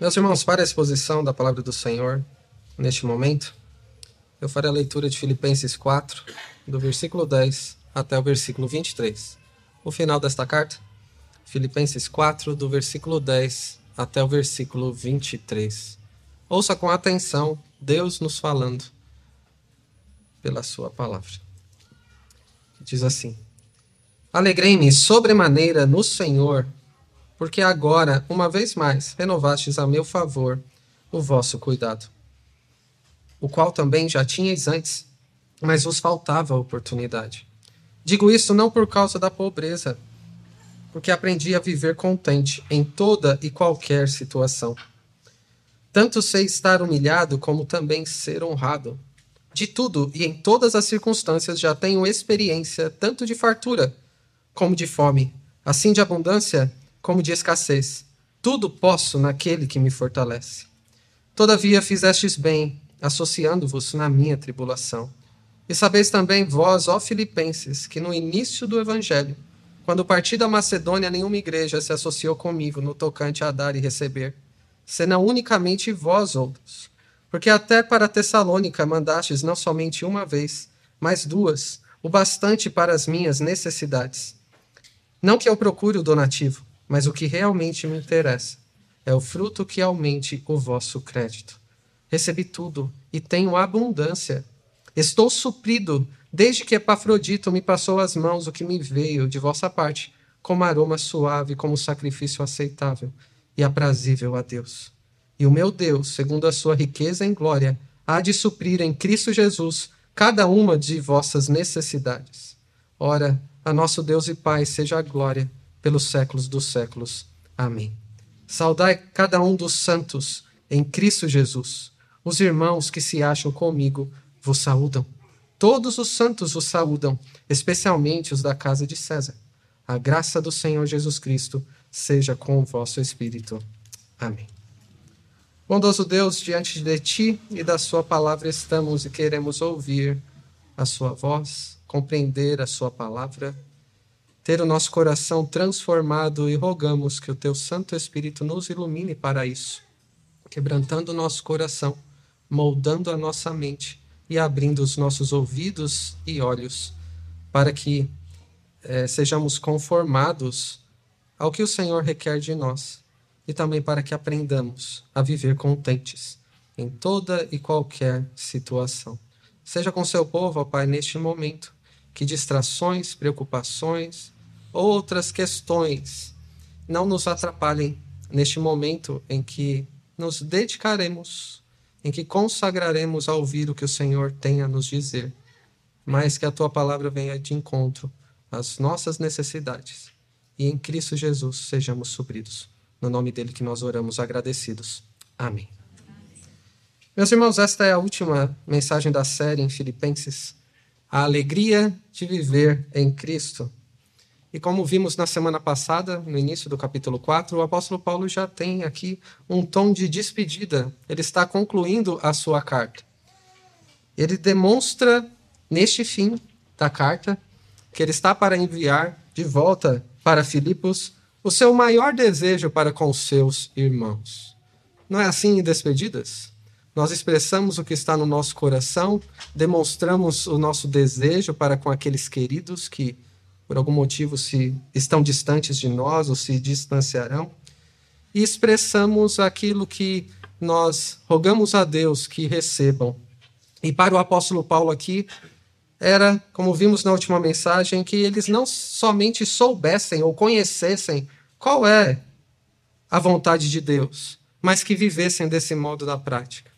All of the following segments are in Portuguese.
Meus irmãos, para a exposição da palavra do Senhor, neste momento, eu farei a leitura de Filipenses 4, do versículo 10 até o versículo 23. O final desta carta, Filipenses 4, do versículo 10 até o versículo 23. Ouça com atenção Deus nos falando pela Sua palavra. Diz assim: Alegrei-me sobremaneira no Senhor porque agora, uma vez mais, renovastes a meu favor o vosso cuidado, o qual também já tinhais antes, mas vos faltava a oportunidade. Digo isso não por causa da pobreza, porque aprendi a viver contente em toda e qualquer situação. Tanto sei estar humilhado como também ser honrado. De tudo e em todas as circunstâncias já tenho experiência tanto de fartura como de fome, assim de abundância como de escassez. Tudo posso naquele que me fortalece. Todavia fizestes bem, associando-vos na minha tribulação. E sabeis também vós, ó Filipenses, que no início do Evangelho, quando parti da Macedônia, nenhuma igreja se associou comigo no tocante a dar e receber, senão unicamente vós outros. Porque até para Tessalônica mandastes não somente uma vez, mas duas, o bastante para as minhas necessidades. Não que eu procure o donativo, mas o que realmente me interessa é o fruto que aumente o vosso crédito. Recebi tudo e tenho abundância. Estou suprido desde que Epafrodito me passou as mãos o que me veio de vossa parte, como aroma suave, como sacrifício aceitável e aprazível a Deus. E o meu Deus, segundo a sua riqueza em glória, há de suprir em Cristo Jesus cada uma de vossas necessidades. Ora, a nosso Deus e Pai seja a glória pelos séculos dos séculos. Amém. Saudai cada um dos santos em Cristo Jesus. Os irmãos que se acham comigo vos saúdam. Todos os santos vos saúdam, especialmente os da casa de César. A graça do Senhor Jesus Cristo seja com o vosso espírito. Amém. Bondoso Deus, diante de ti e da sua palavra estamos e queremos ouvir a sua voz, compreender a sua palavra ter o nosso coração transformado e rogamos que o teu Santo Espírito nos ilumine para isso, quebrantando o nosso coração, moldando a nossa mente e abrindo os nossos ouvidos e olhos para que é, sejamos conformados ao que o Senhor requer de nós e também para que aprendamos a viver contentes em toda e qualquer situação. Seja com seu povo, ó Pai, neste momento, que distrações, preocupações, outras questões não nos atrapalhem neste momento em que nos dedicaremos, em que consagraremos a ouvir o que o Senhor tem a nos dizer, mas que a tua palavra venha de encontro às nossas necessidades e em Cristo Jesus sejamos supridos. No nome dele que nós oramos agradecidos. Amém. Meus irmãos, esta é a última mensagem da série em Filipenses. A alegria de viver em Cristo. E como vimos na semana passada, no início do capítulo 4, o apóstolo Paulo já tem aqui um tom de despedida. Ele está concluindo a sua carta. Ele demonstra, neste fim da carta, que ele está para enviar de volta para Filipos o seu maior desejo para com seus irmãos. Não é assim em despedidas? Nós expressamos o que está no nosso coração, demonstramos o nosso desejo para com aqueles queridos que por algum motivo se estão distantes de nós ou se distanciarão, e expressamos aquilo que nós rogamos a Deus que recebam. E para o apóstolo Paulo aqui, era, como vimos na última mensagem, que eles não somente soubessem ou conhecessem qual é a vontade de Deus, mas que vivessem desse modo na prática.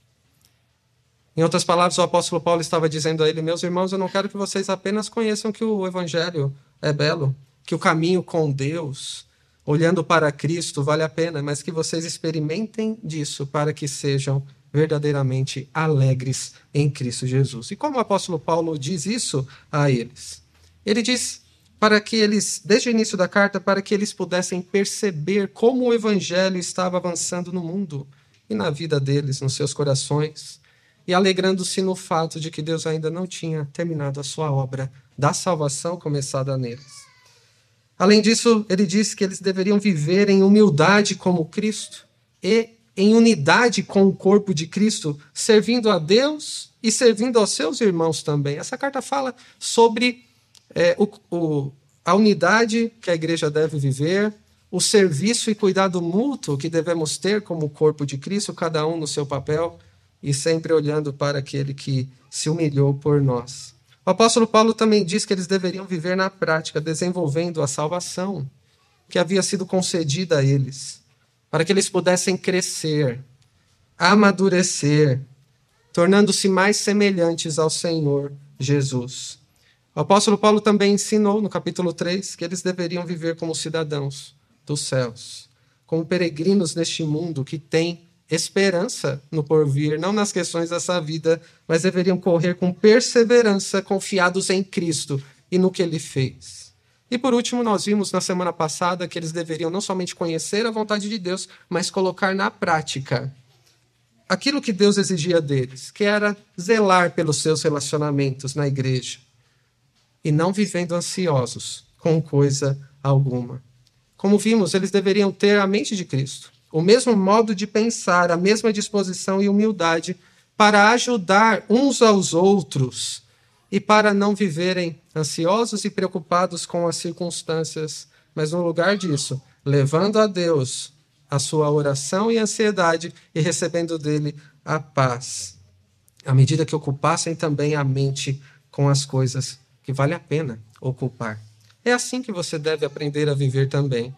Em outras palavras, o apóstolo Paulo estava dizendo a ele: Meus irmãos, eu não quero que vocês apenas conheçam que o evangelho é belo, que o caminho com Deus, olhando para Cristo, vale a pena, mas que vocês experimentem disso para que sejam verdadeiramente alegres em Cristo Jesus. E como o apóstolo Paulo diz isso a eles? Ele diz para que eles, desde o início da carta, para que eles pudessem perceber como o evangelho estava avançando no mundo e na vida deles, nos seus corações, e alegrando-se no fato de que Deus ainda não tinha terminado a sua obra da salvação começada neles. Além disso, ele disse que eles deveriam viver em humildade como Cristo e em unidade com o corpo de Cristo, servindo a Deus e servindo aos seus irmãos também. Essa carta fala sobre é, o, o, a unidade que a igreja deve viver, o serviço e cuidado mútuo que devemos ter como corpo de Cristo, cada um no seu papel e sempre olhando para aquele que se humilhou por nós. O apóstolo Paulo também diz que eles deveriam viver na prática, desenvolvendo a salvação que havia sido concedida a eles, para que eles pudessem crescer, amadurecer, tornando-se mais semelhantes ao Senhor Jesus. O apóstolo Paulo também ensinou no capítulo 3 que eles deveriam viver como cidadãos dos céus, como peregrinos neste mundo que tem esperança no porvir, não nas questões dessa vida, mas deveriam correr com perseverança, confiados em Cristo e no que ele fez. E por último, nós vimos na semana passada que eles deveriam não somente conhecer a vontade de Deus, mas colocar na prática aquilo que Deus exigia deles, que era zelar pelos seus relacionamentos na igreja e não vivendo ansiosos com coisa alguma. Como vimos, eles deveriam ter a mente de Cristo, o mesmo modo de pensar, a mesma disposição e humildade para ajudar uns aos outros e para não viverem ansiosos e preocupados com as circunstâncias, mas no lugar disso, levando a Deus a sua oração e ansiedade e recebendo dele a paz, à medida que ocupassem também a mente com as coisas que vale a pena ocupar. É assim que você deve aprender a viver também.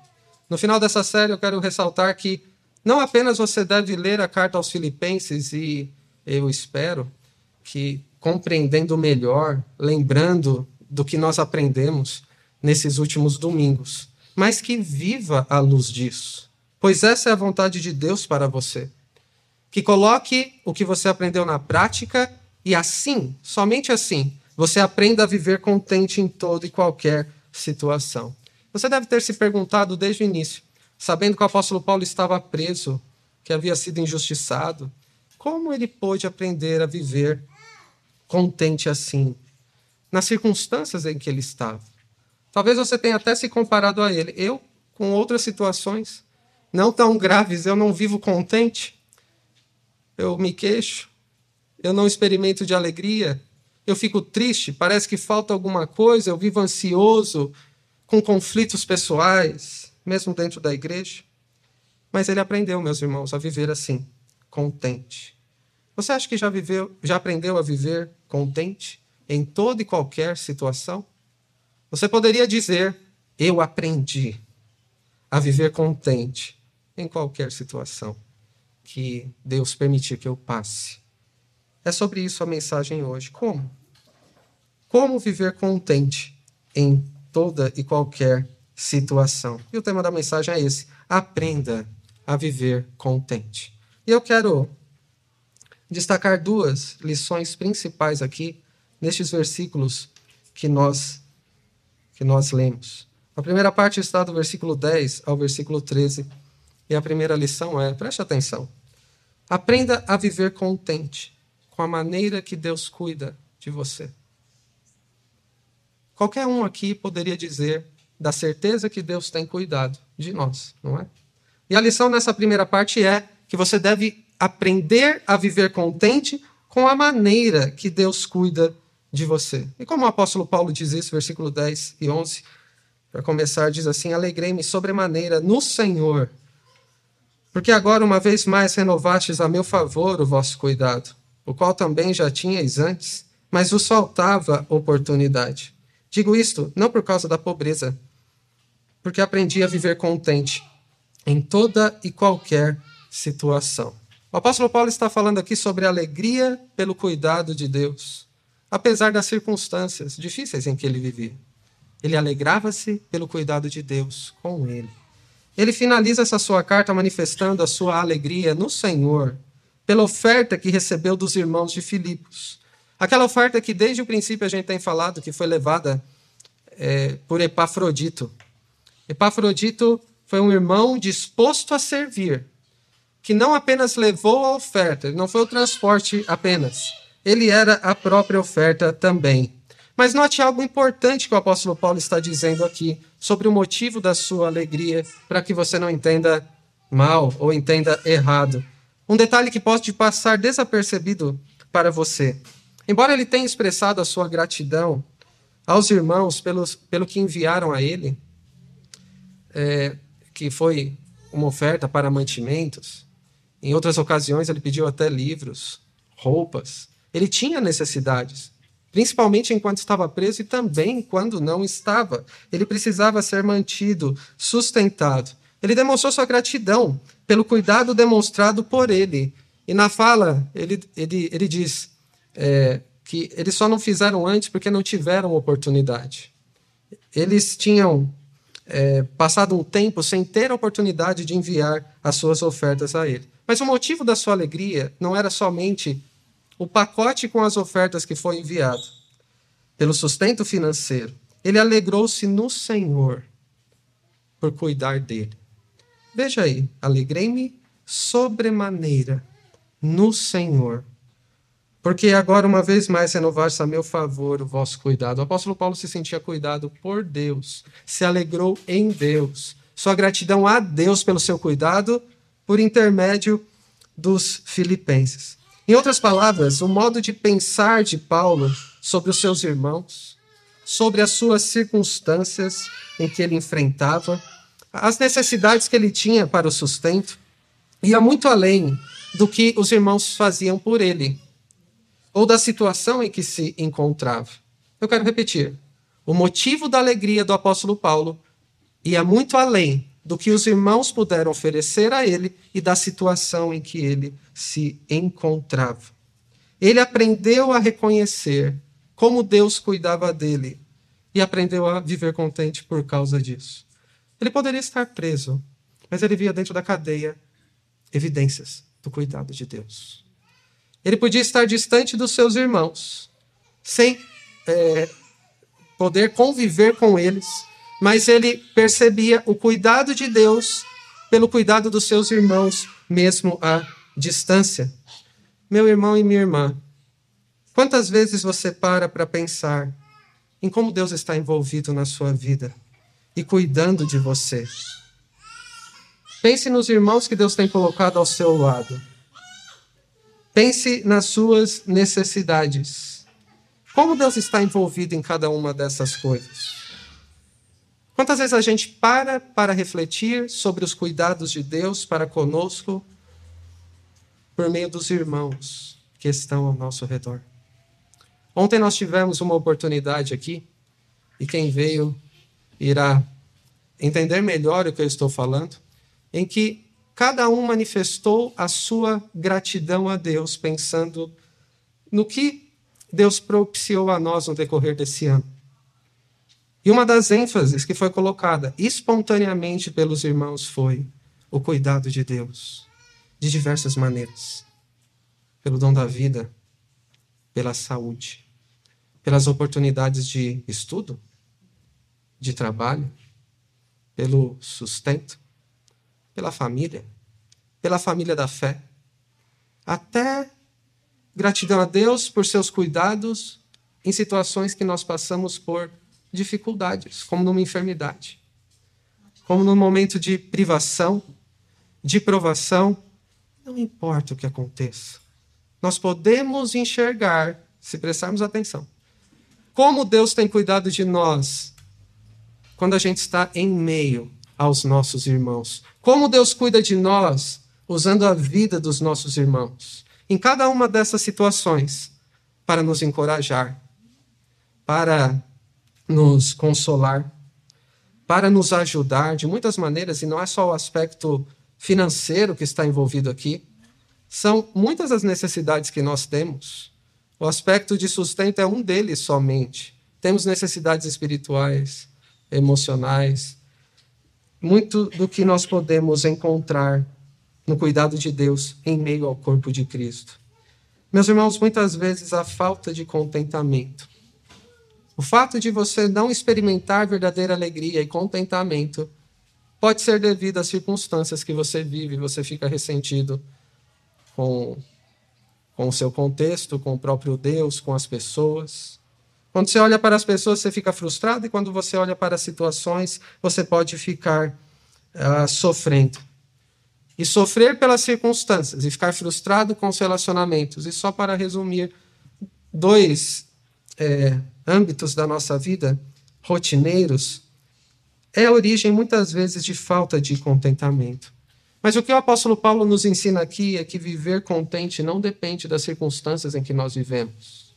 No final dessa série, eu quero ressaltar que não apenas você deve ler a carta aos Filipenses e eu espero que compreendendo melhor, lembrando do que nós aprendemos nesses últimos domingos, mas que viva à luz disso, pois essa é a vontade de Deus para você. Que coloque o que você aprendeu na prática e assim, somente assim, você aprenda a viver contente em toda e qualquer situação. Você deve ter se perguntado desde o início, sabendo que o apóstolo Paulo estava preso, que havia sido injustiçado, como ele pôde aprender a viver contente assim, nas circunstâncias em que ele estava? Talvez você tenha até se comparado a ele. Eu, com outras situações, não tão graves, eu não vivo contente, eu me queixo, eu não experimento de alegria, eu fico triste, parece que falta alguma coisa, eu vivo ansioso, com conflitos pessoais, mesmo dentro da igreja. Mas ele aprendeu, meus irmãos, a viver assim, contente. Você acha que já viveu, já aprendeu a viver contente em toda e qualquer situação? Você poderia dizer: eu aprendi a viver contente em qualquer situação que Deus permitir que eu passe. É sobre isso a mensagem hoje. Como? Como viver contente em toda e qualquer situação. E o tema da mensagem é esse: aprenda a viver contente. E eu quero destacar duas lições principais aqui nestes versículos que nós que nós lemos. A primeira parte está do versículo 10 ao versículo 13. E a primeira lição é: preste atenção. Aprenda a viver contente com a maneira que Deus cuida de você. Qualquer um aqui poderia dizer da certeza que Deus tem cuidado de nós, não é? E a lição nessa primeira parte é que você deve aprender a viver contente com a maneira que Deus cuida de você. E como o apóstolo Paulo diz isso, versículo 10 e 11, para começar, diz assim: Alegrei-me sobremaneira no Senhor, porque agora, uma vez mais, renovastes a meu favor o vosso cuidado, o qual também já tinhais antes, mas vos faltava oportunidade. Digo isto não por causa da pobreza, porque aprendi a viver contente em toda e qualquer situação. O apóstolo Paulo está falando aqui sobre alegria pelo cuidado de Deus, apesar das circunstâncias difíceis em que ele vivia. Ele alegrava-se pelo cuidado de Deus com ele. Ele finaliza essa sua carta manifestando a sua alegria no Senhor, pela oferta que recebeu dos irmãos de Filipos. Aquela oferta que desde o princípio a gente tem falado que foi levada é, por Epafrodito. Epafrodito foi um irmão disposto a servir, que não apenas levou a oferta, não foi o transporte apenas, ele era a própria oferta também. Mas note algo importante que o apóstolo Paulo está dizendo aqui sobre o motivo da sua alegria, para que você não entenda mal ou entenda errado. Um detalhe que pode passar desapercebido para você. Embora ele tenha expressado a sua gratidão aos irmãos pelos, pelo que enviaram a ele, é, que foi uma oferta para mantimentos, em outras ocasiões ele pediu até livros, roupas. Ele tinha necessidades, principalmente enquanto estava preso e também quando não estava. Ele precisava ser mantido, sustentado. Ele demonstrou sua gratidão pelo cuidado demonstrado por ele. E na fala, ele, ele, ele diz é, que eles só não fizeram antes porque não tiveram oportunidade. Eles tinham é, passado um tempo sem ter a oportunidade de enviar as suas ofertas a ele. Mas o motivo da sua alegria não era somente o pacote com as ofertas que foi enviado pelo sustento financeiro. Ele alegrou-se no Senhor por cuidar dele. Veja aí, alegrei-me sobremaneira no Senhor. Porque agora, uma vez mais, renovar-se a meu favor o vosso cuidado. O apóstolo Paulo se sentia cuidado por Deus, se alegrou em Deus. Sua gratidão a Deus pelo seu cuidado por intermédio dos filipenses. Em outras palavras, o modo de pensar de Paulo sobre os seus irmãos, sobre as suas circunstâncias em que ele enfrentava, as necessidades que ele tinha para o sustento, ia muito além do que os irmãos faziam por ele, ou da situação em que se encontrava. Eu quero repetir: o motivo da alegria do apóstolo Paulo ia muito além do que os irmãos puderam oferecer a ele e da situação em que ele se encontrava. Ele aprendeu a reconhecer como Deus cuidava dele e aprendeu a viver contente por causa disso. Ele poderia estar preso, mas ele via dentro da cadeia evidências do cuidado de Deus. Ele podia estar distante dos seus irmãos, sem é, poder conviver com eles, mas ele percebia o cuidado de Deus pelo cuidado dos seus irmãos, mesmo à distância. Meu irmão e minha irmã, quantas vezes você para para pensar em como Deus está envolvido na sua vida? e cuidando de você. Pense nos irmãos que Deus tem colocado ao seu lado. Pense nas suas necessidades. Como Deus está envolvido em cada uma dessas coisas? Quantas vezes a gente para para refletir sobre os cuidados de Deus para conosco por meio dos irmãos que estão ao nosso redor? Ontem nós tivemos uma oportunidade aqui e quem veio irá entender melhor o que eu estou falando, em que cada um manifestou a sua gratidão a Deus, pensando no que Deus propiciou a nós no decorrer desse ano. E uma das ênfases que foi colocada espontaneamente pelos irmãos foi o cuidado de Deus, de diversas maneiras. Pelo dom da vida, pela saúde, pelas oportunidades de estudo, de trabalho, pelo sustento, pela família, pela família da fé, até gratidão a Deus por seus cuidados em situações que nós passamos por dificuldades, como numa enfermidade, como num momento de privação, de provação, não importa o que aconteça. Nós podemos enxergar, se prestarmos atenção, como Deus tem cuidado de nós quando a gente está em meio aos nossos irmãos. Como Deus cuida de nós usando a vida dos nossos irmãos. Em cada uma dessas situações, para nos encorajar, para nos consolar, para nos ajudar de muitas maneiras, e não é só o aspecto financeiro que está envolvido aqui, são muitas as necessidades que nós temos. O aspecto de sustento é um deles somente. Temos necessidades espirituais, emocionais, muito do que nós podemos encontrar no cuidado de Deus em meio ao corpo de Cristo. Meus irmãos, muitas vezes a falta de contentamento, o fato de você não experimentar verdadeira alegria e contentamento, pode ser devido às circunstâncias que você vive, você fica ressentido com, com o seu contexto, com o próprio Deus, com as pessoas. Quando você olha para as pessoas, você fica frustrado, e quando você olha para as situações, você pode ficar uh, sofrendo. E sofrer pelas circunstâncias e ficar frustrado com os relacionamentos. E só para resumir, dois é, âmbitos da nossa vida rotineiros é a origem muitas vezes de falta de contentamento. Mas o que o apóstolo Paulo nos ensina aqui é que viver contente não depende das circunstâncias em que nós vivemos.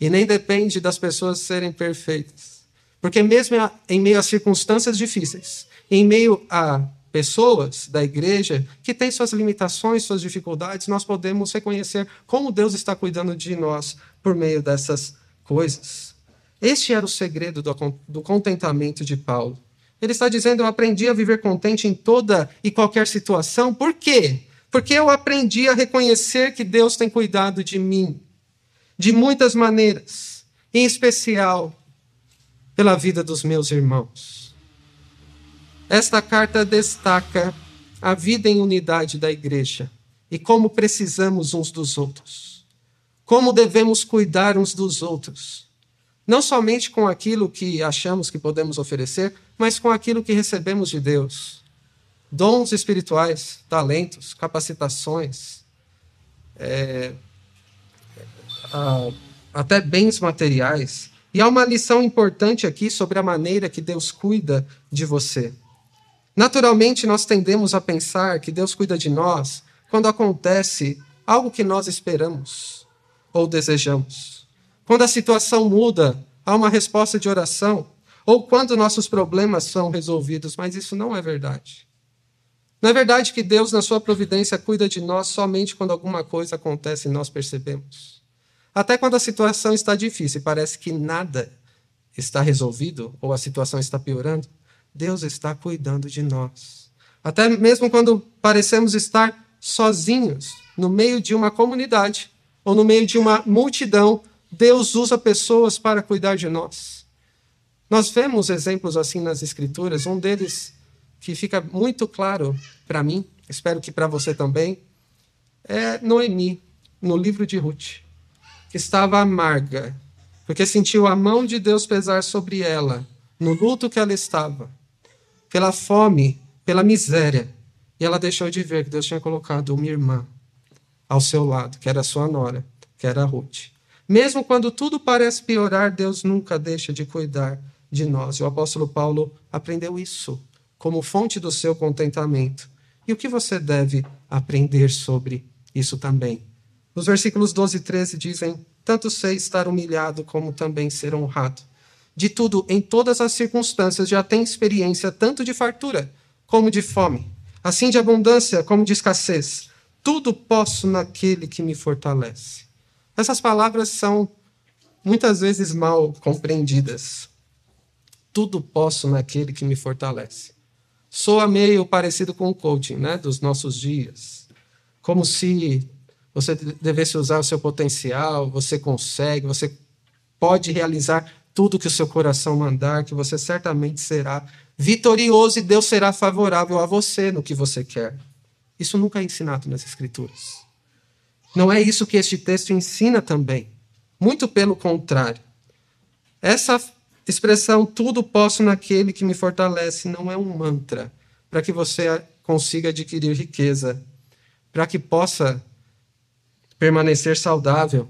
E nem depende das pessoas serem perfeitas. Porque, mesmo em meio a circunstâncias difíceis, em meio a pessoas da igreja que têm suas limitações, suas dificuldades, nós podemos reconhecer como Deus está cuidando de nós por meio dessas coisas. Este era o segredo do contentamento de Paulo. Ele está dizendo: Eu aprendi a viver contente em toda e qualquer situação. Por quê? Porque eu aprendi a reconhecer que Deus tem cuidado de mim de muitas maneiras, em especial pela vida dos meus irmãos. Esta carta destaca a vida em unidade da igreja e como precisamos uns dos outros. Como devemos cuidar uns dos outros. Não somente com aquilo que achamos que podemos oferecer, mas com aquilo que recebemos de Deus. Dons espirituais, talentos, capacitações, é, até bens materiais. E há uma lição importante aqui sobre a maneira que Deus cuida de você. Naturalmente, nós tendemos a pensar que Deus cuida de nós quando acontece algo que nós esperamos ou desejamos. Quando a situação muda, há uma resposta de oração, ou quando nossos problemas são resolvidos, mas isso não é verdade. Não é verdade que Deus, na sua providência, cuida de nós somente quando alguma coisa acontece e nós percebemos. Até quando a situação está difícil e parece que nada está resolvido ou a situação está piorando, Deus está cuidando de nós. Até mesmo quando parecemos estar sozinhos no meio de uma comunidade ou no meio de uma multidão, Deus usa pessoas para cuidar de nós. Nós vemos exemplos assim nas Escrituras, um deles que fica muito claro para mim, espero que para você também, é Noemi, no livro de Ruth, que estava amarga, porque sentiu a mão de Deus pesar sobre ela, no luto que ela estava pela fome, pela miséria. E ela deixou de ver que Deus tinha colocado uma irmã ao seu lado, que era sua nora, que era Ruth. Mesmo quando tudo parece piorar, Deus nunca deixa de cuidar de nós. E o apóstolo Paulo aprendeu isso como fonte do seu contentamento. E o que você deve aprender sobre isso também? Os versículos 12 e 13 dizem: Tanto sei estar humilhado como também ser honrado de tudo em todas as circunstâncias já tem experiência tanto de fartura como de fome, assim de abundância como de escassez. Tudo posso naquele que me fortalece. Essas palavras são muitas vezes mal compreendidas. Tudo posso naquele que me fortalece. Soa meio parecido com o coaching né, dos nossos dias. Como se você devesse usar o seu potencial, você consegue, você pode realizar tudo que o seu coração mandar, que você certamente será vitorioso e Deus será favorável a você no que você quer. Isso nunca é ensinado nas Escrituras. Não é isso que este texto ensina também. Muito pelo contrário. Essa expressão, tudo posso naquele que me fortalece, não é um mantra para que você consiga adquirir riqueza, para que possa permanecer saudável,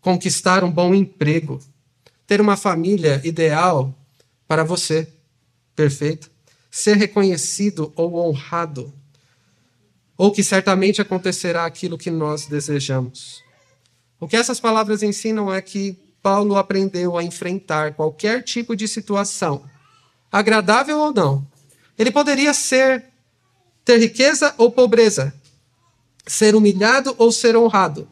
conquistar um bom emprego, ter uma família ideal para você, perfeito, ser reconhecido ou honrado, ou que certamente acontecerá aquilo que nós desejamos. O que essas palavras ensinam é que Paulo aprendeu a enfrentar qualquer tipo de situação, agradável ou não. Ele poderia ser ter riqueza ou pobreza, ser humilhado ou ser honrado,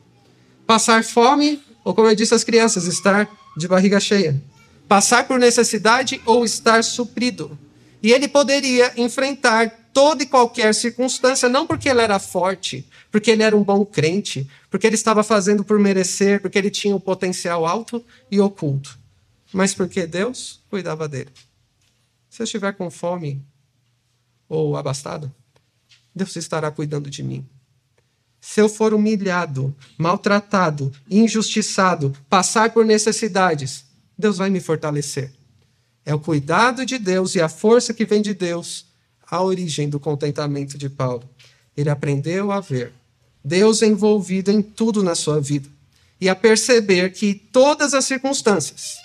passar fome ou, como eu disse às crianças, estar de barriga cheia, passar por necessidade ou estar suprido. E ele poderia enfrentar toda e qualquer circunstância, não porque ele era forte, porque ele era um bom crente, porque ele estava fazendo por merecer, porque ele tinha um potencial alto e oculto, mas porque Deus cuidava dele. Se eu estiver com fome ou abastado, Deus estará cuidando de mim. Se eu for humilhado, maltratado, injustiçado, passar por necessidades, Deus vai me fortalecer. É o cuidado de Deus e a força que vem de Deus a origem do contentamento de Paulo. Ele aprendeu a ver Deus envolvido em tudo na sua vida e a perceber que todas as circunstâncias,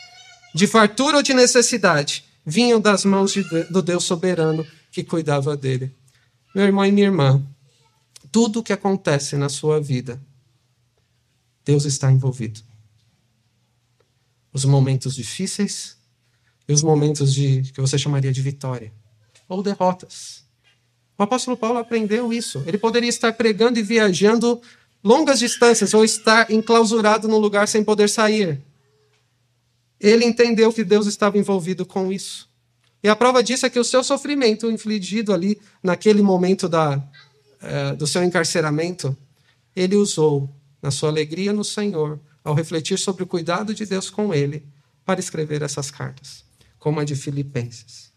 de fartura ou de necessidade, vinham das mãos de, do Deus soberano que cuidava dele. Meu irmão e minha irmã, tudo o que acontece na sua vida, Deus está envolvido. Os momentos difíceis e os momentos de que você chamaria de vitória ou derrotas. O apóstolo Paulo aprendeu isso. Ele poderia estar pregando e viajando longas distâncias ou estar enclausurado num lugar sem poder sair. Ele entendeu que Deus estava envolvido com isso. E a prova disso é que o seu sofrimento infligido ali, naquele momento da, é, do seu encarceramento, ele usou na sua alegria no Senhor, ao refletir sobre o cuidado de Deus com ele, para escrever essas cartas, como a de Filipenses.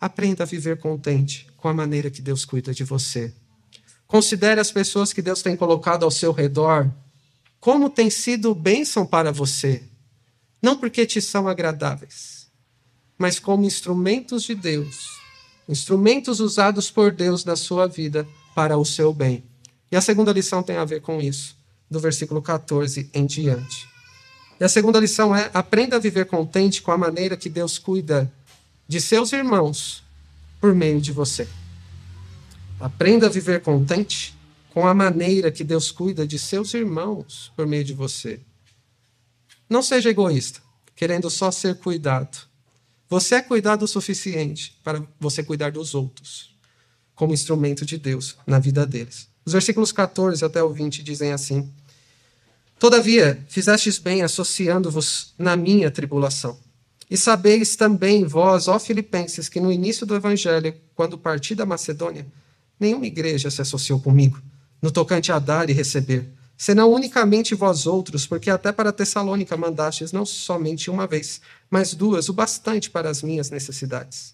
Aprenda a viver contente com a maneira que Deus cuida de você. Considere as pessoas que Deus tem colocado ao seu redor como tem sido bênção para você, não porque te são agradáveis mas como instrumentos de Deus, instrumentos usados por Deus na sua vida para o seu bem. E a segunda lição tem a ver com isso, do versículo 14 em diante. E a segunda lição é: aprenda a viver contente com a maneira que Deus cuida de seus irmãos por meio de você. Aprenda a viver contente com a maneira que Deus cuida de seus irmãos por meio de você. Não seja egoísta, querendo só ser cuidado. Você é cuidado o suficiente para você cuidar dos outros, como instrumento de Deus na vida deles. Os versículos 14 até o 20 dizem assim: Todavia, fizestes bem associando-vos na minha tribulação. E sabeis também, vós, ó Filipenses, que no início do evangelho, quando parti da Macedônia, nenhuma igreja se associou comigo, no tocante a dar e receber, senão unicamente vós outros, porque até para Tessalônica mandastes não somente uma vez, mas duas, o bastante para as minhas necessidades.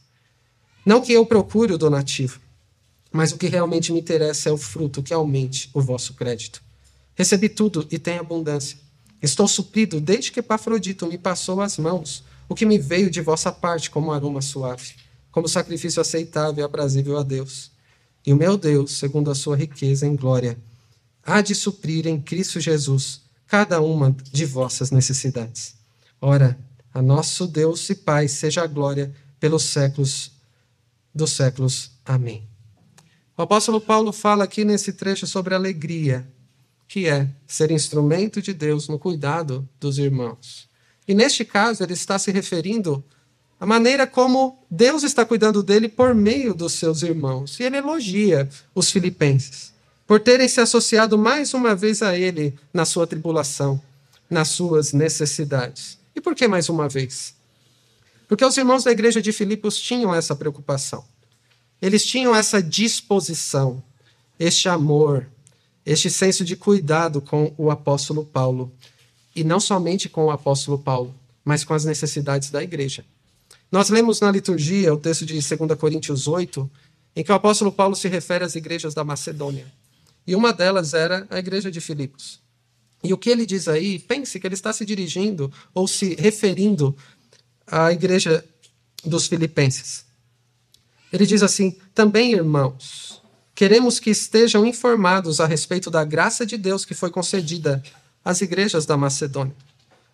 Não que eu procure o donativo, mas o que realmente me interessa é o fruto que aumente o vosso crédito. Recebi tudo e tenho abundância. Estou suprido desde que Epafrodito me passou as mãos, o que me veio de vossa parte como aroma suave, como sacrifício aceitável e aprazível a Deus. E o meu Deus, segundo a sua riqueza em glória, há de suprir em Cristo Jesus cada uma de vossas necessidades. Ora, a nosso Deus e Pai seja a glória pelos séculos dos séculos. Amém. O apóstolo Paulo fala aqui nesse trecho sobre alegria, que é ser instrumento de Deus no cuidado dos irmãos. E neste caso, ele está se referindo à maneira como Deus está cuidando dele por meio dos seus irmãos. E ele elogia os filipenses por terem se associado mais uma vez a Ele na sua tribulação, nas suas necessidades. E por que mais uma vez? Porque os irmãos da igreja de Filipos tinham essa preocupação. Eles tinham essa disposição, este amor, este senso de cuidado com o apóstolo Paulo. E não somente com o apóstolo Paulo, mas com as necessidades da igreja. Nós lemos na liturgia o texto de 2 Coríntios 8, em que o apóstolo Paulo se refere às igrejas da Macedônia. E uma delas era a igreja de Filipos. E o que ele diz aí, pense que ele está se dirigindo ou se referindo à igreja dos filipenses. Ele diz assim: também, irmãos, queremos que estejam informados a respeito da graça de Deus que foi concedida às igrejas da Macedônia.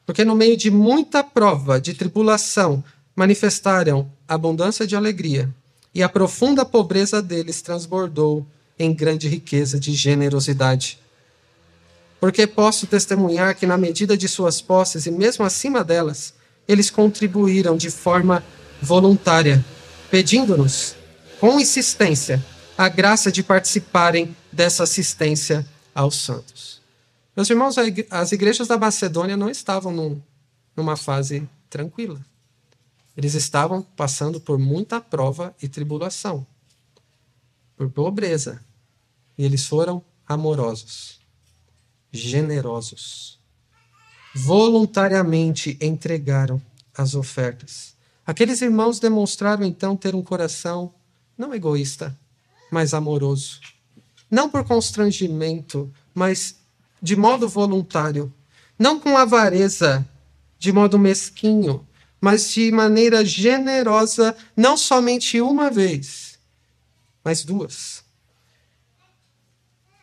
Porque no meio de muita prova, de tribulação, manifestaram abundância de alegria, e a profunda pobreza deles transbordou em grande riqueza de generosidade. Porque posso testemunhar que, na medida de suas posses e mesmo acima delas, eles contribuíram de forma voluntária, pedindo-nos, com insistência, a graça de participarem dessa assistência aos santos. Meus irmãos, as igrejas da Macedônia não estavam num, numa fase tranquila. Eles estavam passando por muita prova e tribulação, por pobreza, e eles foram amorosos, generosos. Voluntariamente entregaram as ofertas. Aqueles irmãos demonstraram então ter um coração não egoísta, mas amoroso. Não por constrangimento, mas de modo voluntário. Não com avareza, de modo mesquinho, mas de maneira generosa, não somente uma vez, mas duas.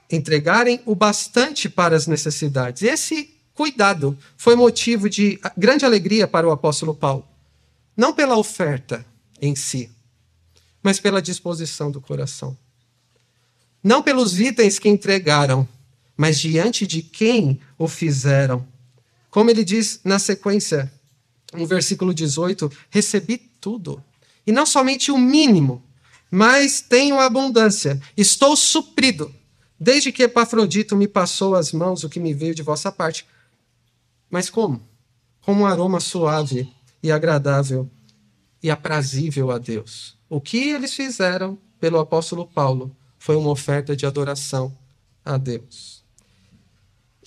Entregarem o bastante para as necessidades. Esse cuidado foi motivo de grande alegria para o apóstolo Paulo. Não pela oferta em si, mas pela disposição do coração. Não pelos itens que entregaram, mas diante de quem o fizeram. Como ele diz na sequência, no versículo 18: recebi tudo. E não somente o mínimo, mas tenho abundância. Estou suprido, desde que Epafrodito me passou as mãos o que me veio de vossa parte. Mas como? Como um aroma suave e agradável e aprazível a Deus. O que eles fizeram pelo apóstolo Paulo foi uma oferta de adoração a Deus.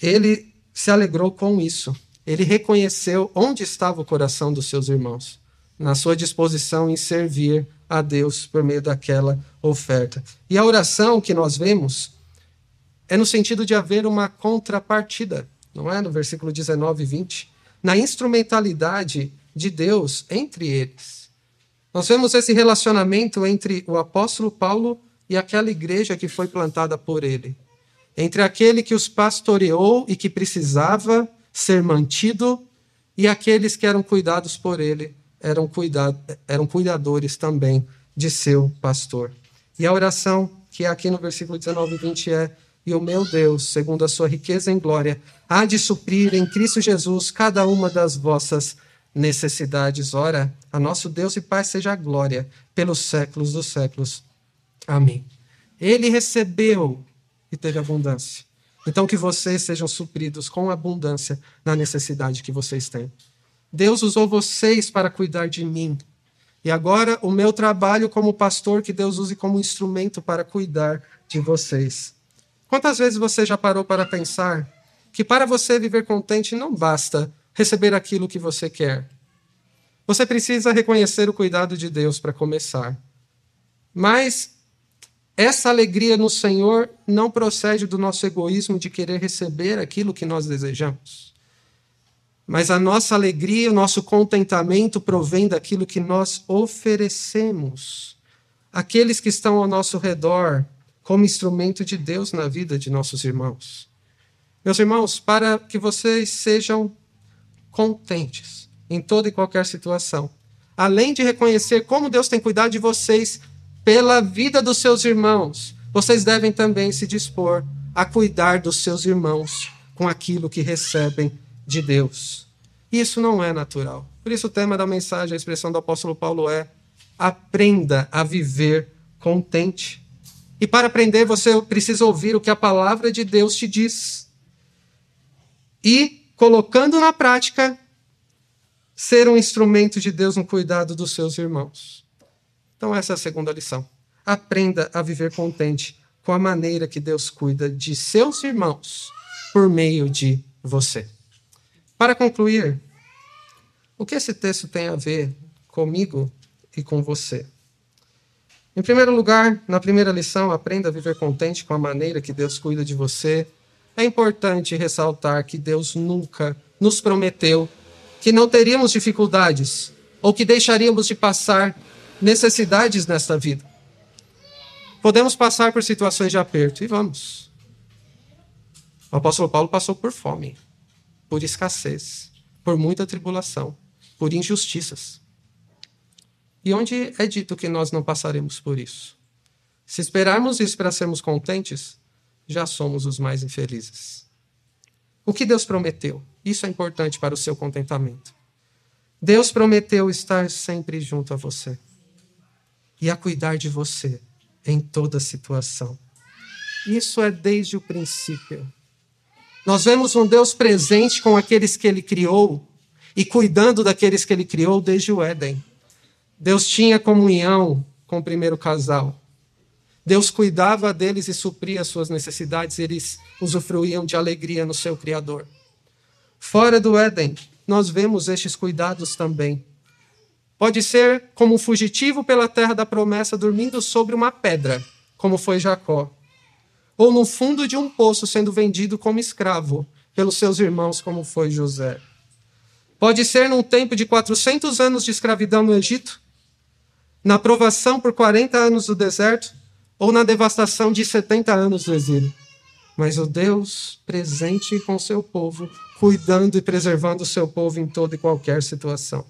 Ele se alegrou com isso. Ele reconheceu onde estava o coração dos seus irmãos, na sua disposição em servir a Deus por meio daquela oferta. E a oração que nós vemos é no sentido de haver uma contrapartida, não é? No versículo 19 e 20, na instrumentalidade de Deus entre eles. Nós vemos esse relacionamento entre o apóstolo Paulo e aquela igreja que foi plantada por ele. Entre aquele que os pastoreou e que precisava ser mantido e aqueles que eram cuidados por ele eram, cuidado, eram cuidadores também de seu pastor. E a oração, que é aqui no versículo 19 e 20, é: E o meu Deus, segundo a sua riqueza em glória, há de suprir em Cristo Jesus cada uma das vossas. Ora, a nosso Deus e Pai seja a glória pelos séculos dos séculos. Amém. Ele recebeu e teve abundância. Então, que vocês sejam supridos com abundância na necessidade que vocês têm. Deus usou vocês para cuidar de mim. E agora o meu trabalho como pastor, que Deus use como instrumento para cuidar de vocês. Quantas vezes você já parou para pensar que para você viver contente não basta receber aquilo que você quer? Você precisa reconhecer o cuidado de Deus para começar. Mas essa alegria no Senhor não procede do nosso egoísmo de querer receber aquilo que nós desejamos. Mas a nossa alegria, o nosso contentamento provém daquilo que nós oferecemos. Aqueles que estão ao nosso redor, como instrumento de Deus na vida de nossos irmãos. Meus irmãos, para que vocês sejam contentes em toda e qualquer situação, além de reconhecer como Deus tem cuidado de vocês pela vida dos seus irmãos, vocês devem também se dispor a cuidar dos seus irmãos com aquilo que recebem de Deus. Isso não é natural. Por isso, o tema da mensagem, a expressão do apóstolo Paulo é: aprenda a viver contente. E para aprender, você precisa ouvir o que a palavra de Deus te diz. E, colocando na prática, ser um instrumento de Deus no cuidado dos seus irmãos. Então, essa é a segunda lição. Aprenda a viver contente com a maneira que Deus cuida de seus irmãos por meio de você. Para concluir, o que esse texto tem a ver comigo e com você? Em primeiro lugar, na primeira lição, aprenda a viver contente com a maneira que Deus cuida de você. É importante ressaltar que Deus nunca nos prometeu que não teríamos dificuldades ou que deixaríamos de passar necessidades nesta vida. Podemos passar por situações de aperto e vamos. O apóstolo Paulo passou por fome por escassez, por muita tribulação, por injustiças. E onde é dito que nós não passaremos por isso? Se esperarmos isso para sermos contentes, já somos os mais infelizes. O que Deus prometeu? Isso é importante para o seu contentamento. Deus prometeu estar sempre junto a você e a cuidar de você em toda situação. Isso é desde o princípio. Nós vemos um Deus presente com aqueles que ele criou e cuidando daqueles que ele criou desde o Éden. Deus tinha comunhão com o primeiro casal. Deus cuidava deles e supria as suas necessidades, eles usufruíam de alegria no seu Criador. Fora do Éden, nós vemos estes cuidados também. Pode ser como um fugitivo pela terra da promessa, dormindo sobre uma pedra, como foi Jacó ou no fundo de um poço sendo vendido como escravo pelos seus irmãos, como foi José. Pode ser num tempo de 400 anos de escravidão no Egito, na provação por 40 anos do deserto, ou na devastação de 70 anos do exílio, mas o Deus presente com seu povo, cuidando e preservando o seu povo em toda e qualquer situação.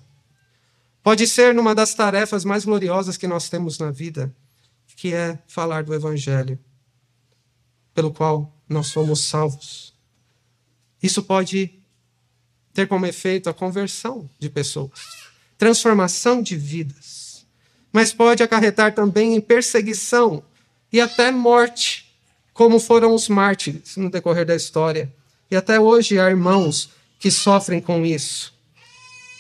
Pode ser numa das tarefas mais gloriosas que nós temos na vida, que é falar do Evangelho, pelo qual nós somos salvos. Isso pode ter como efeito a conversão de pessoas, transformação de vidas, mas pode acarretar também em perseguição e até morte, como foram os mártires no decorrer da história. E até hoje há irmãos que sofrem com isso.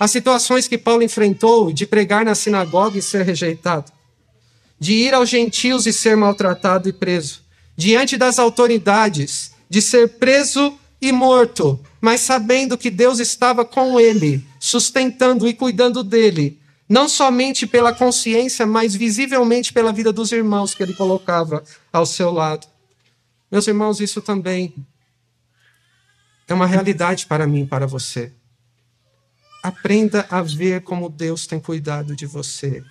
As situações que Paulo enfrentou de pregar na sinagoga e ser rejeitado, de ir aos gentios e ser maltratado e preso, diante das autoridades, de ser preso e morto, mas sabendo que Deus estava com ele, sustentando e cuidando dele, não somente pela consciência, mas visivelmente pela vida dos irmãos que ele colocava ao seu lado. Meus irmãos, isso também é uma realidade para mim para você. Aprenda a ver como Deus tem cuidado de você,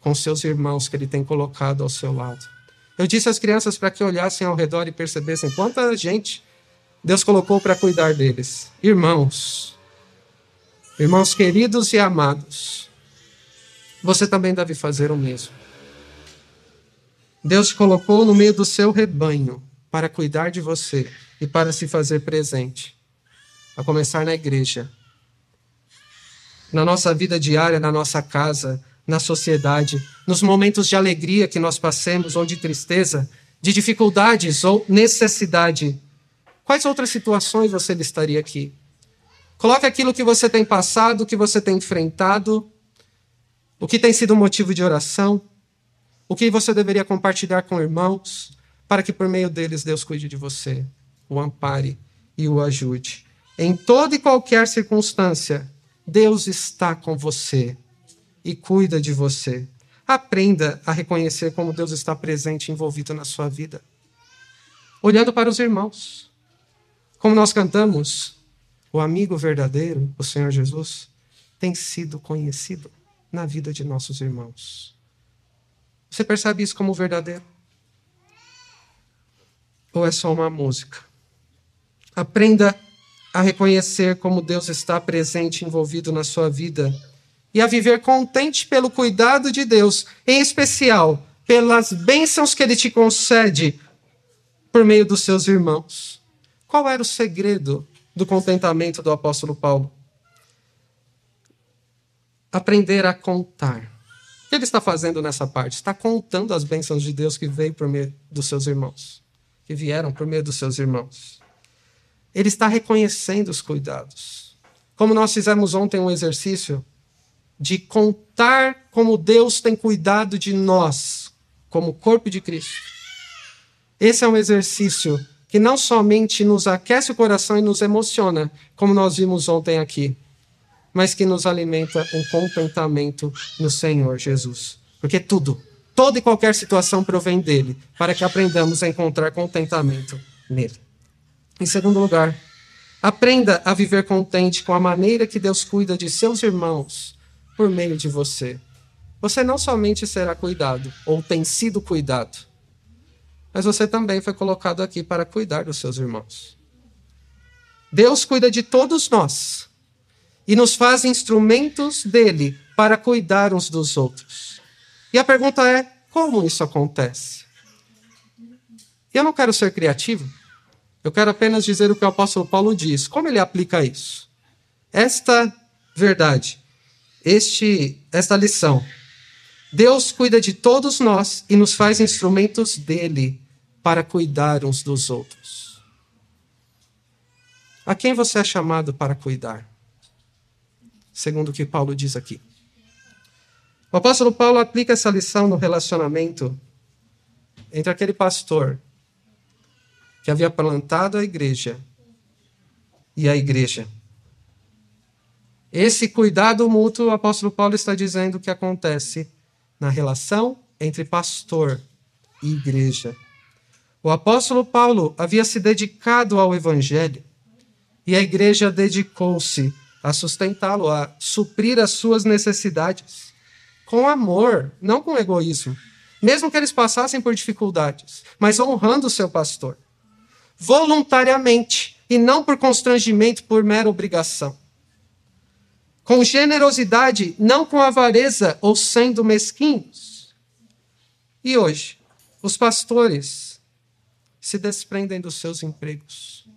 com seus irmãos que ele tem colocado ao seu lado. Eu disse às crianças para que olhassem ao redor e percebessem quanta gente Deus colocou para cuidar deles. Irmãos, irmãos queridos e amados, você também deve fazer o mesmo. Deus te colocou no meio do seu rebanho para cuidar de você e para se fazer presente. A começar na igreja. Na nossa vida diária, na nossa casa, na sociedade, nos momentos de alegria que nós passemos ou de tristeza, de dificuldades ou necessidade. Quais outras situações você listaria aqui? Coloque aquilo que você tem passado, que você tem enfrentado, o que tem sido motivo de oração, o que você deveria compartilhar com irmãos, para que por meio deles Deus cuide de você, o ampare e o ajude. Em toda e qualquer circunstância, Deus está com você e cuida de você. Aprenda a reconhecer como Deus está presente e envolvido na sua vida. Olhando para os irmãos. Como nós cantamos, o amigo verdadeiro, o Senhor Jesus, tem sido conhecido na vida de nossos irmãos. Você percebe isso como verdadeiro? Ou é só uma música? Aprenda a reconhecer como Deus está presente, envolvido na sua vida e a viver contente pelo cuidado de Deus, em especial pelas bênçãos que Ele te concede por meio dos seus irmãos. Qual era o segredo do contentamento do apóstolo Paulo? Aprender a contar. O que ele está fazendo nessa parte? Está contando as bênçãos de Deus que veio por meio dos seus irmãos, que vieram por meio dos seus irmãos. Ele está reconhecendo os cuidados. Como nós fizemos ontem um exercício de contar como Deus tem cuidado de nós, como corpo de Cristo. Esse é um exercício que não somente nos aquece o coração e nos emociona, como nós vimos ontem aqui, mas que nos alimenta um contentamento no Senhor Jesus. Porque tudo, toda e qualquer situação provém dele, para que aprendamos a encontrar contentamento nele. Em segundo lugar, aprenda a viver contente com a maneira que Deus cuida de seus irmãos por meio de você. Você não somente será cuidado, ou tem sido cuidado, mas você também foi colocado aqui para cuidar dos seus irmãos. Deus cuida de todos nós e nos faz instrumentos dele para cuidar uns dos outros. E a pergunta é: como isso acontece? Eu não quero ser criativo, eu quero apenas dizer o que o apóstolo Paulo diz. Como ele aplica isso? Esta verdade este, esta lição. Deus cuida de todos nós e nos faz instrumentos dele para cuidar uns dos outros. A quem você é chamado para cuidar? Segundo o que Paulo diz aqui. O apóstolo Paulo aplica essa lição no relacionamento entre aquele pastor que havia plantado a igreja e a igreja. Esse cuidado mútuo, o apóstolo Paulo está dizendo que acontece na relação entre pastor e igreja. O apóstolo Paulo havia se dedicado ao evangelho e a igreja dedicou-se a sustentá-lo, a suprir as suas necessidades com amor, não com egoísmo. mesmo que eles passassem por dificuldades, mas honrando o seu pastor, voluntariamente e não por constrangimento, por mera obrigação. Com generosidade, não com avareza ou sendo mesquinhos. E hoje, os pastores se desprendem dos seus empregos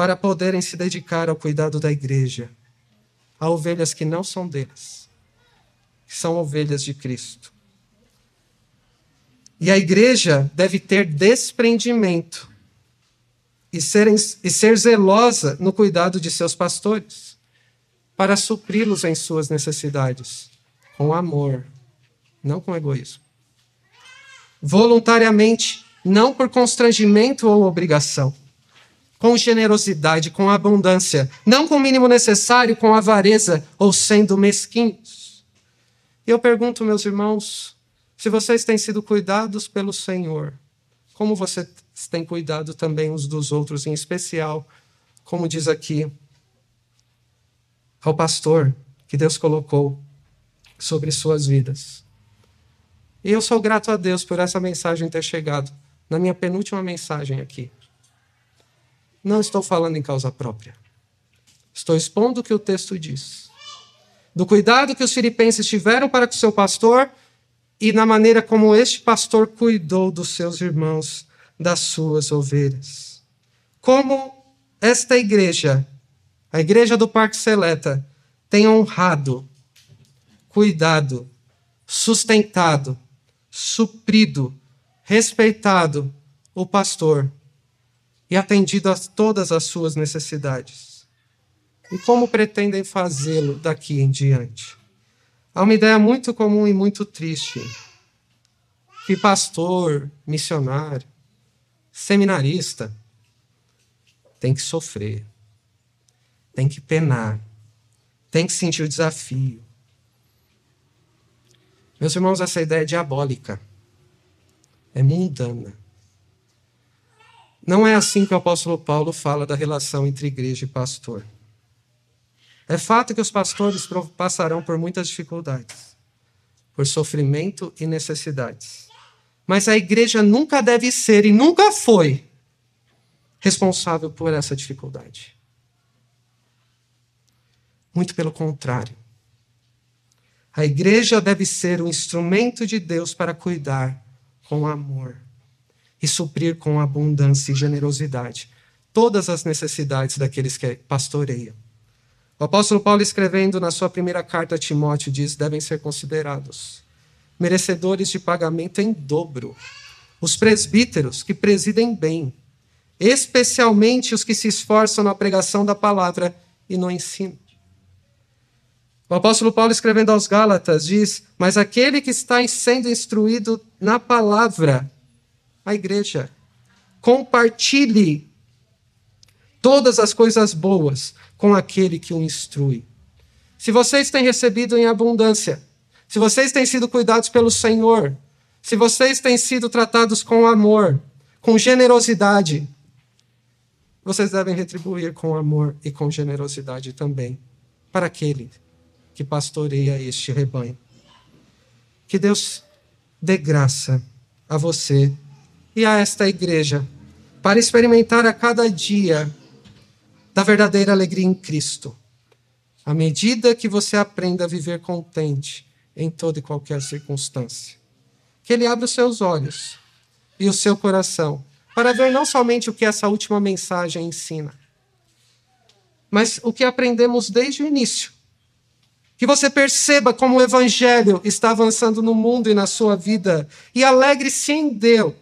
para poderem se dedicar ao cuidado da igreja, a ovelhas que não são deles, que são ovelhas de Cristo. E a igreja deve ter desprendimento e ser, e ser zelosa no cuidado de seus pastores, para supri-los em suas necessidades, com amor, não com egoísmo. Voluntariamente, não por constrangimento ou obrigação, com generosidade, com abundância, não com o mínimo necessário, com avareza ou sendo mesquinhos. E eu pergunto, meus irmãos, se vocês têm sido cuidados pelo Senhor, como vocês têm cuidado também uns dos outros, em especial, como diz aqui, ao pastor que Deus colocou sobre suas vidas. E eu sou grato a Deus por essa mensagem ter chegado na minha penúltima mensagem aqui. Não estou falando em causa própria. Estou expondo o que o texto diz. Do cuidado que os filipenses tiveram para com seu pastor e na maneira como este pastor cuidou dos seus irmãos, das suas ovelhas. Como esta igreja, a igreja do Parque Seleta, tem honrado, cuidado, sustentado, suprido, respeitado o pastor e atendido a todas as suas necessidades. E como pretendem fazê-lo daqui em diante? Há uma ideia muito comum e muito triste que pastor, missionário, seminarista tem que sofrer, tem que penar, tem que sentir o desafio. Meus irmãos, essa ideia é diabólica, é mundana. Não é assim que o apóstolo Paulo fala da relação entre igreja e pastor. É fato que os pastores passarão por muitas dificuldades, por sofrimento e necessidades. Mas a igreja nunca deve ser e nunca foi responsável por essa dificuldade. Muito pelo contrário. A igreja deve ser o instrumento de Deus para cuidar com amor e suprir com abundância e generosidade todas as necessidades daqueles que pastoreiam. O apóstolo Paulo, escrevendo na sua primeira carta a Timóteo, diz: devem ser considerados merecedores de pagamento em dobro os presbíteros que presidem bem, especialmente os que se esforçam na pregação da palavra e no ensino. O apóstolo Paulo, escrevendo aos Gálatas, diz: Mas aquele que está sendo instruído na palavra, a igreja, compartilhe todas as coisas boas com aquele que o instrui. Se vocês têm recebido em abundância, se vocês têm sido cuidados pelo Senhor, se vocês têm sido tratados com amor, com generosidade, vocês devem retribuir com amor e com generosidade também para aquele que pastoreia este rebanho. Que Deus dê graça a você e a esta igreja para experimentar a cada dia da verdadeira alegria em Cristo. À medida que você aprenda a viver contente em toda e qualquer circunstância. Que Ele abra os seus olhos e o seu coração para ver não somente o que essa última mensagem ensina, mas o que aprendemos desde o início. Que você perceba como o Evangelho está avançando no mundo e na sua vida e alegre-se em Deus,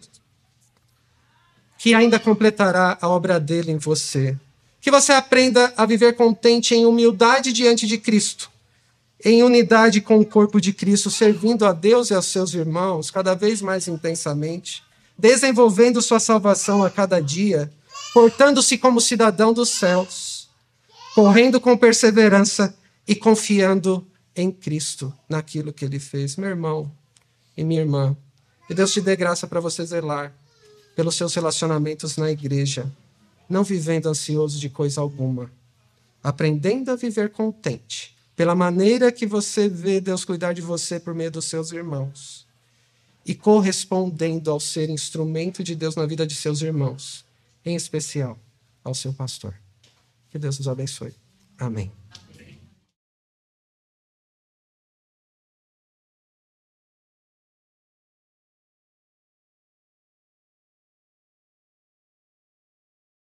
que ainda completará a obra dele em você que você aprenda a viver contente em humildade diante de Cristo, em unidade com o corpo de Cristo, servindo a Deus e aos seus irmãos cada vez mais intensamente, desenvolvendo sua salvação a cada dia, portando-se como cidadão dos céus, correndo com perseverança e confiando em Cristo, naquilo que ele fez. Meu irmão e minha irmã, que Deus te dê graça para você zelar pelos seus relacionamentos na igreja não vivendo ansioso de coisa alguma, aprendendo a viver contente, pela maneira que você vê Deus cuidar de você por meio dos seus irmãos, e correspondendo ao ser instrumento de Deus na vida de seus irmãos, em especial ao seu pastor. Que Deus nos abençoe. Amém.